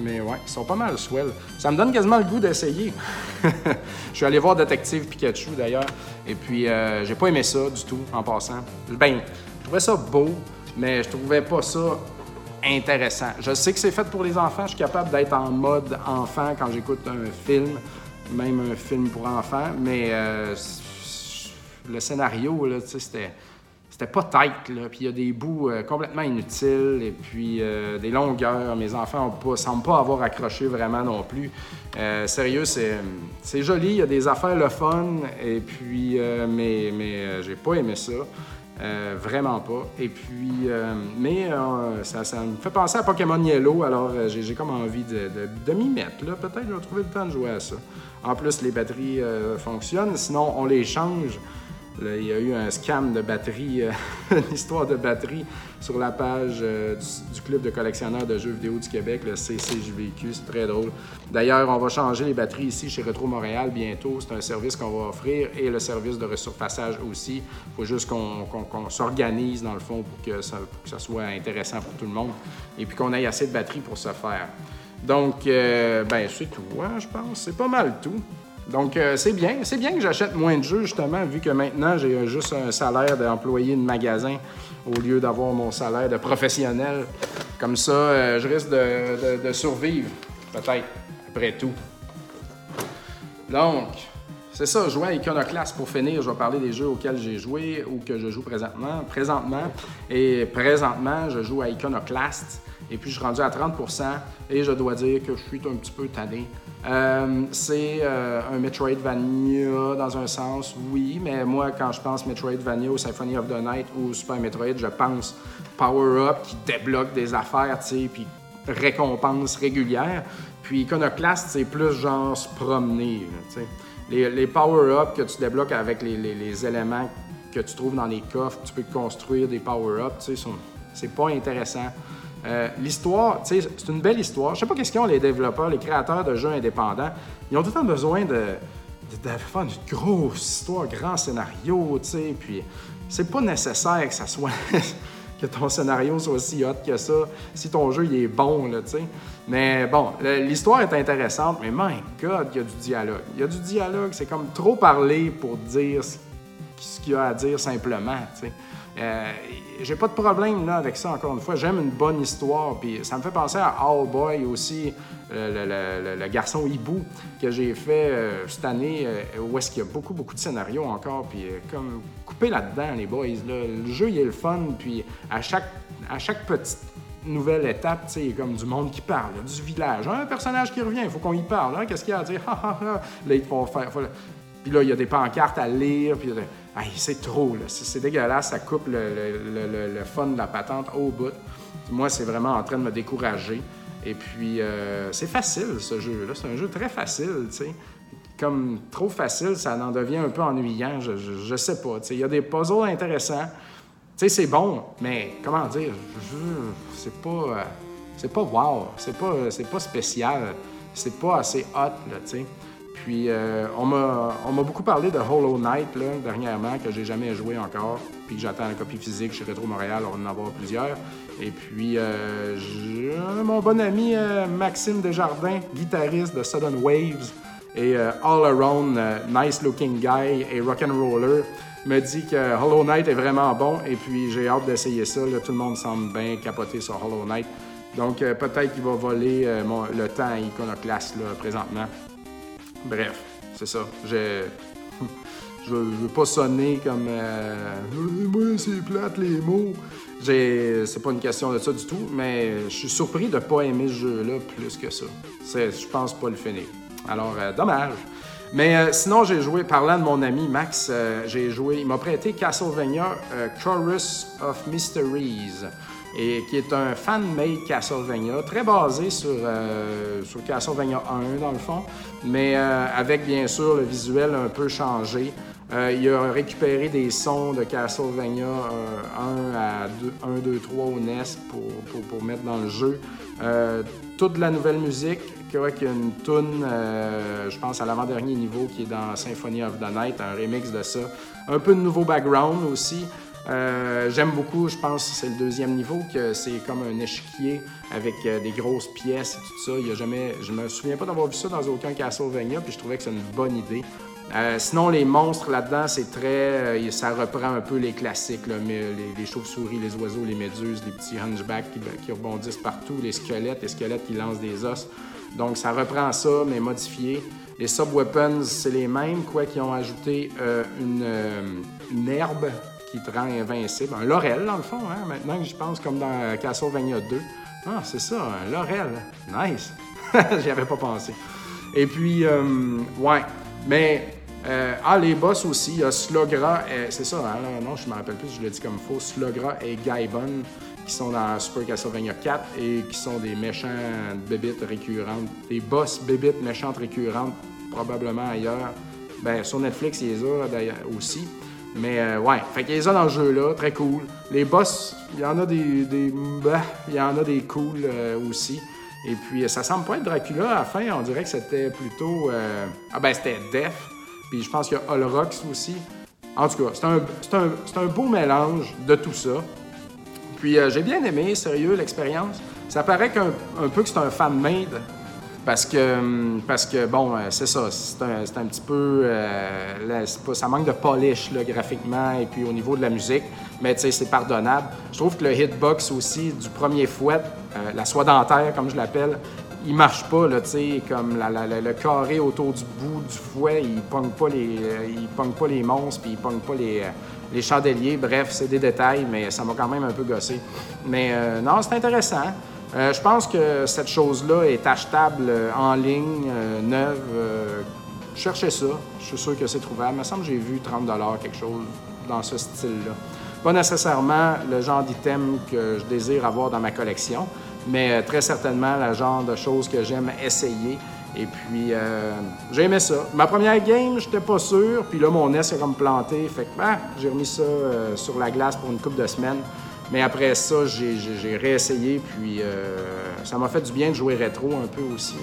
mais ouais, ils sont pas mal swell. Ça me donne quasiment le goût d'essayer. [LAUGHS] je suis allé voir Détective Pikachu d'ailleurs, et puis euh, j'ai pas aimé ça du tout en passant. Ben, je trouvais ça beau, mais je trouvais pas ça intéressant. Je sais que c'est fait pour les enfants, je suis capable d'être en mode enfant quand j'écoute un film, même un film pour enfants, mais euh, le scénario, là, tu sais, c'était c'était pas tight, là. Puis il y a des bouts euh, complètement inutiles et puis euh, des longueurs. Mes enfants ne semblent pas avoir accroché vraiment non plus. Euh, sérieux, c'est joli, il y a des affaires le fun, et puis, mais, mais j'ai pas aimé ça. vraiment pas. Et puis, mais ça, ça, me fait penser à Pokémon Yellow, alors j'ai comme envie de, de, m'y mettre. Peut-être que je vais trouver le temps de jouer à ça. En plus, les batteries fonctionnent, sinon on les change il y a eu un scam de batterie, euh, [LAUGHS] une histoire de batterie sur la page euh, du, Club de collectionneurs de jeux vidéo du Québec, le CCJVQ. C'est très drôle. D'ailleurs, on va changer les batteries ici chez Retro Montréal bientôt. C'est un service qu'on va offrir et le service de resurfaçage aussi. Il faut juste qu'on s'organise dans le fond pour que, ça, soit intéressant pour tout le monde et puis qu'on ait assez de batterie pour se faire. Donc, euh, ben, c'est tout, hein, je pense. C'est pas mal tout. Donc, euh, c'est bien. C'est bien que j'achète moins de jeux, justement, vu que maintenant, j'ai juste un salaire d'employé de magasin au lieu d'avoir mon salaire de professionnel. Comme ça, euh, je risque de, survivre, peut-être, après tout. Donc, c'est ça, jouer à Iconoclast pour finir. Je vais parler des jeux auxquels j'ai joué ou que je joue présentement. Présentement, et présentement, je joue à Iconoclast. Et puis, je suis rendu à 30 et je dois dire que je suis un petit peu tanné. Euh, c'est euh, un Metroidvania dans un sens, oui, mais moi, quand je pense Metroidvania ou Symphony of the Night ou Super Metroid, je pense power-up qui débloque des affaires, tu sais, puis récompense régulière. Puis Iconoclast, c'est plus genre se promener, tu sais. Les, power-up que tu débloques avec les, éléments que tu trouves dans les coffres, tu peux construire des power-up, tu sais, c'est pas intéressant. Euh, l'histoire, c'est une belle histoire. Je sais pas qu'est-ce qu'ils ont les développeurs, les créateurs de jeux indépendants. Ils ont tout le temps besoin de, faire une grosse histoire, grand scénario, tu sais. Puis c'est pas nécessaire que ça soit [LAUGHS] que ton scénario soit aussi hot que ça, si ton jeu il est bon, là, tu sais. Mais bon, l'histoire est intéressante, mais my God, il y a du dialogue. Il y a du dialogue, c'est comme trop parler pour dire ce qu'il y a à dire simplement, tu sais. Euh, j'ai pas de problème là, avec ça, encore une fois. J'aime une bonne histoire. Puis ça me fait penser à All Boy aussi, euh, le, garçon hibou que j'ai fait euh, cette année, où est-ce qu'il y a beaucoup, beaucoup de scénarios encore. Puis comme couper là-dedans, les boys. Le jeu, il est le fun. Puis à chaque, à chaque petite nouvelle étape, y a comme du monde qui parle, du village. Un personnage qui revient, il faut qu'on y parle. Hein? Qu'est-ce qu'il y a à dire? [LAUGHS] là, ils font faire. Puis là, il y a des pancartes à lire. Puis c'est trop. C'est dégueulasse, ça coupe le, fun de la patente au bout. Moi, c'est vraiment en train de me décourager. Et puis, euh, c'est facile, ce jeu-là. C'est un jeu très facile, tu sais. Comme trop facile, ça en devient un peu ennuyant, je, je, sais pas. Il y a des puzzles intéressants. sais, c'est bon, mais comment dire, c'est pas, c'est pas wow, c'est pas, c'est pas spécial, c'est pas assez hot, tu sais. Puis euh, on m'a beaucoup parlé de Hollow Knight là, dernièrement, que j'ai jamais joué encore, puis que j'attends la copie physique chez Retro Montréal, on en avoir plusieurs. Et puis euh, mon bon ami euh, Maxime Desjardins, guitariste de Sudden Waves et All Around Nice Looking Guy et Rock'n'Roller, me dit que Hollow Knight est vraiment bon et puis j'ai hâte d'essayer ça. tout le monde semble bien capoter sur Hollow Knight. Donc peut-être qu'il va voler le temps à Iconoclast là, présentement. Bref, c'est ça. Je... [LAUGHS] je veux pas sonner comme euh, c'est plate les mots. C'est pas une question de ça du tout, mais je suis surpris de pas aimer ce jeu-là plus que ça. Je pense pas le finir. Alors, euh, dommage. Mais euh, sinon, j'ai joué, parlant de mon ami Max, euh, j'ai joué, il m'a prêté Castlevania Chorus of Mysteries et qui est un fan-made Castlevania, très basé sur, euh, sur Castlevania 1 dans le fond, mais euh, avec bien sûr le visuel un peu changé. Euh, il a récupéré des sons de Castlevania 1 à 2, 1, 2, 3 au NES pour, pour, pour mettre dans le jeu. toute la nouvelle musique, qu'il y a une tune, je pense à l'avant-dernier niveau qui est dans Symphony of the Night, un remix de ça. Un peu de nouveau background aussi. Euh, j'aime beaucoup, je pense c'est le deuxième niveau, que c'est comme un échiquier avec euh, des grosses pièces et tout ça. Il y a jamais, je me souviens pas d'avoir vu ça dans aucun Castlevania, puis je trouvais que c'est une bonne idée. Euh, sinon, les monstres là-dedans, c'est très. ça reprend un peu les classiques, les, chauves-souris, les oiseaux, les méduses, les petits hunchbacks qui, rebondissent partout, les squelettes, les squelettes qui lancent des os. Donc, ça reprend ça, mais modifié. Les sub-weapons, c'est les mêmes, quoi, qui ont ajouté une herbe qui te rend invincible. Un laurel, dans le fond, hein, maintenant que j'y pense, comme dans Castlevania 2. Ah, c'est ça, un laurel. Nice! [LAUGHS] J'y avais pas pensé. Et puis, euh, ouais. Mais, euh, ah, les boss aussi, il y a Slogra, c'est ça, hein, non, je me rappelle plus, je l'ai dit comme faux, Slogra et Gaibon, qui sont dans Super Castlevania 4 et qui sont des méchants bébites récurrentes, des boss bébites méchantes récurrentes, probablement ailleurs. Ben, sur Netflix, il y a d'ailleurs aussi. Mais euh, ouais, fait qu'il y a dans le jeu-là, très cool. Les boss, il y en a des. bah, il y en a des cool euh, aussi. Et puis, ça semble pas être Dracula à la fin, on dirait que c'était plutôt. Euh, ah ben, c'était Def. Puis je pense qu'il y a aussi. En tout cas, c'est un, un, un, beau mélange de tout ça. Puis j'ai bien aimé, sérieux, l'expérience. Ça paraît qu'un un peu que c'est un fan-made parce que, hum, parce que bon, euh, c'est ça, c'est un, un, petit peu. Euh, ça manque de polish graphiquement et puis au niveau de la musique, mais tu sais, c'est pardonnable. Je trouve que le hitbox aussi du premier fouet, euh, la soie dentaire, comme je l'appelle, il marche pas, tu sais, comme la, le carré autour du bout du fouet, il pogne pas les, il pogne pas les monstres, puis il pogne pas les, les chandeliers. Bref, c'est des détails, mais ça m'a quand même un peu gossé. Mais non, c'est intéressant. Euh, je pense que cette chose-là est achetable euh, en ligne, euh, neuve. cherchez ça. Je suis sûr que c'est trouvable. Il me semble que j'ai vu 30 quelque chose dans ce style-là. Pas nécessairement le genre d'item que je désire avoir dans ma collection, mais très certainement le genre de choses que j'aime essayer. Et puis, j'ai aimé ça. Ma première game, j'étais pas sûr. Puis là, mon NES est comme planté. Fait que, ben, j'ai remis ça sur la glace pour une couple de semaines. Mais après ça, j'ai réessayé, puis euh, ça m'a fait du bien de jouer rétro un peu aussi.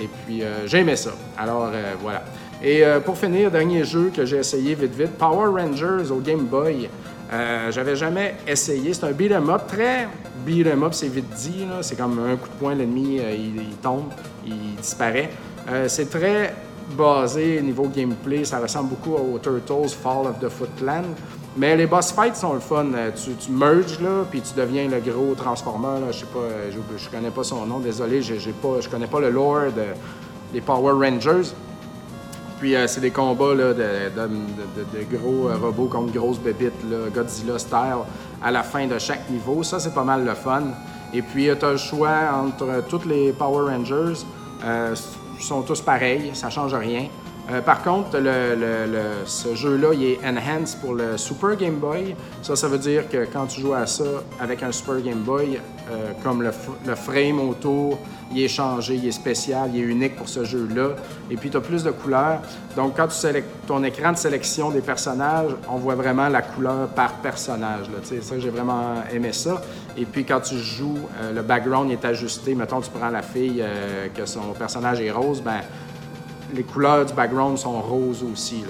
Et puis, euh, j'ai aimé ça. Alors, euh, voilà. Et pour finir, dernier jeu que j'ai essayé vite vite, Power Rangers au Game Boy. J'avais jamais essayé. C'est un beat'em up, très beat'em up, c'est vite dit. C'est comme un coup de poing, l'ennemi, il, tombe, il disparaît. c'est très basé niveau gameplay, ça ressemble beaucoup aux Turtles Fall of the Footland. Mais les boss fights sont le fun. Euh, tu, merges, là, puis tu deviens le gros transformer. Je sais pas, euh, je, connais pas son nom, désolé, j'ai, pas, je connais pas le lore des Power Rangers. Puis euh, c'est des combats de, gros robots contre grosses bébites, Godzilla style, à la fin de chaque niveau. Ça, c'est pas mal le fun. Et puis, tu as le choix entre tous les Power Rangers. ils sont tous pareils, ça change rien. Euh, par contre, ce jeu-là, il est enhanced pour le Super Game Boy. Ça, ça veut dire que quand tu joues à ça avec un Super Game Boy, euh, comme le, frame autour, il est changé, il est spécial, il est unique pour ce jeu-là. Et puis, tu as plus de couleurs. Donc, quand tu ton écran de sélection des personnages, on voit vraiment la couleur par personnage. Là. Ça, j'ai vraiment aimé ça. Et puis, quand tu joues, euh, le background est ajusté. Mettons, tu prends la fille, que son personnage est rose, ben les couleurs du background sont roses aussi.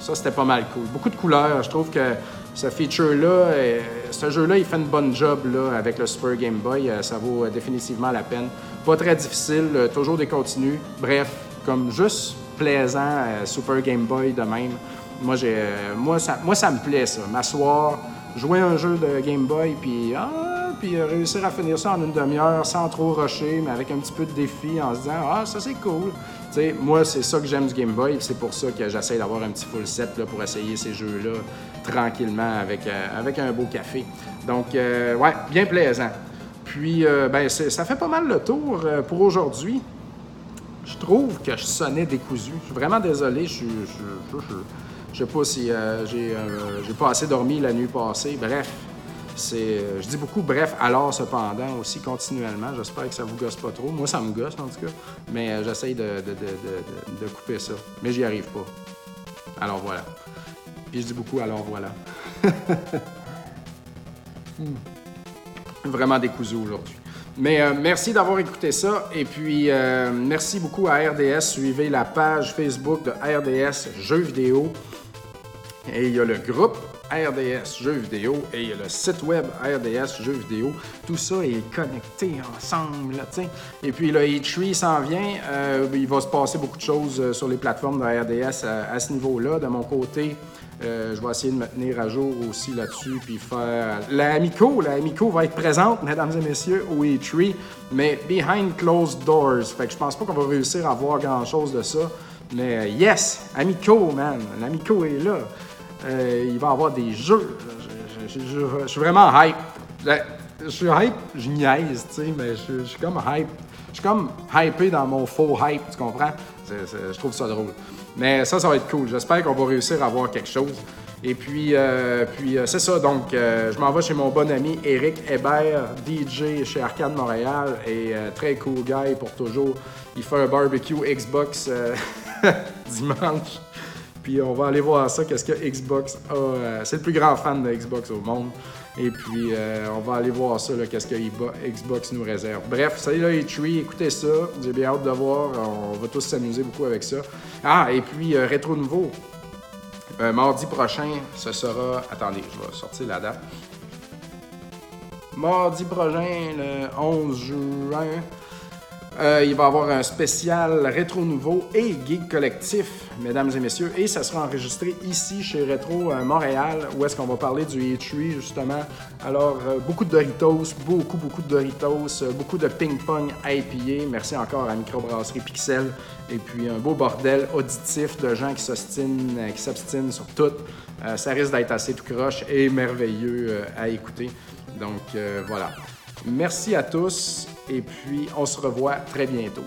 Ça, c'était pas mal cool. Beaucoup de couleurs. Je trouve que ce feature-là, euh, ce jeu-là, il fait une bonne job avec le Super Game Boy. Euh, ça vaut euh, définitivement la peine. Pas très difficile, toujours des continues. Bref, comme juste plaisant, Super Game Boy de même. Moi, j'ai, moi, ça, moi, ça me plaît, ça. M'asseoir, jouer un jeu de Game Boy, puis ah, puis réussir à finir ça en une demi-heure sans trop rusher, mais avec un petit peu de défi en se disant Ah, ça c'est cool moi, c'est ça que j'aime du Game Boy. C'est pour ça que j'essaie d'avoir un petit full set là, pour essayer ces jeux-là tranquillement avec, euh, avec un beau café. Donc, euh, ouais, bien plaisant. Puis, euh, ben, ça fait pas mal le tour pour aujourd'hui. Je trouve que je sonnais décousu. Je suis vraiment désolé. Je, je sais pas si j'ai pas assez dormi la nuit passée. Bref, euh, je dis beaucoup bref, alors cependant aussi continuellement. J'espère que ça vous gosse pas trop. Moi, ça me gosse en tout cas, mais euh, j'essaye de, couper ça. Mais j'y arrive pas. Alors voilà. Puis je dis beaucoup alors voilà. [LAUGHS] Hmm. Vraiment décousu aujourd'hui. Mais euh, merci d'avoir écouté ça. Et puis, merci beaucoup à RDS. Suivez la page Facebook de RDS Jeux vidéo. Et il y a le groupe RDS Jeux vidéo et le site web RDS Jeux vidéo. Tout ça est connecté ensemble. et puis le E3 s'en vient. Euh, il va se passer beaucoup de choses euh, sur les plateformes de RDS à, ce niveau-là. De mon côté, euh, je vais essayer de me tenir à jour aussi là-dessus, puis faire... La Amico, la Amico va être présente, mesdames et messieurs, au E3, mais behind closed doors. Fait que je pense pas qu'on va réussir à voir grand-chose de ça. Mais yes, Amico, man, l'Amico est là. Euh, il va y avoir des jeux. Je, suis vraiment hype. Je suis hype, je niaise, tu sais, mais je, suis comme hype. Je suis comme hypé dans mon faux hype, tu comprends? je trouve ça drôle. Mais ça, ça va être cool. J'espère qu'on va réussir à avoir quelque chose. Et puis, euh, puis euh, c'est ça. Donc, je m'en vais chez mon bon ami Eric Hébert, DJ chez Arcade Montréal et très cool guy pour toujours. Il fait un barbecue Xbox [LAUGHS] dimanche. Puis on va aller voir ça, qu'est-ce que Xbox a. Euh, c'est le plus grand fan de Xbox au monde. Et puis euh, on va aller voir ça, qu'est-ce que Xbox nous réserve. Bref, salut là, E3, écoutez ça. J'ai bien hâte de voir. On va tous s'amuser beaucoup avec ça. Ah, et puis euh, Rétro Nouveau. mardi prochain, ce sera. Attendez, je vais sortir la date. Mardi prochain, le 11 juin, euh, il va y avoir un spécial Rétro Nouveau et Geek Collectif, mesdames et messieurs, et ça sera enregistré ici chez Rétro euh, Montréal, où est-ce qu'on va parler du E3 justement. Alors, euh, beaucoup de Doritos, beaucoup, beaucoup de Doritos, beaucoup de ping-pong IPA. Merci encore à Microbrasserie Pixel. Et puis un beau bordel auditif de gens qui s'obstinent, qui s'obstinent sur tout. ça risque d'être assez tout croche et merveilleux à écouter. Donc voilà. Merci à tous et puis on se revoit très bientôt.